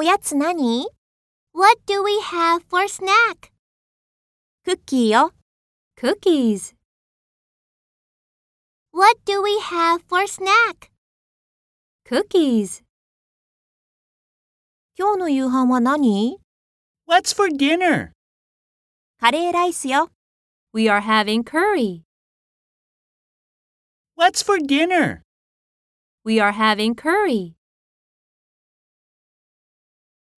おやつ何 What do we have for snack? クッキーよ。Cookies. What do we have for snack? Cookies. 今日の夕飯は何 What's for dinner? カレーライスよ。We are having curry. What's for dinner? We are having curry.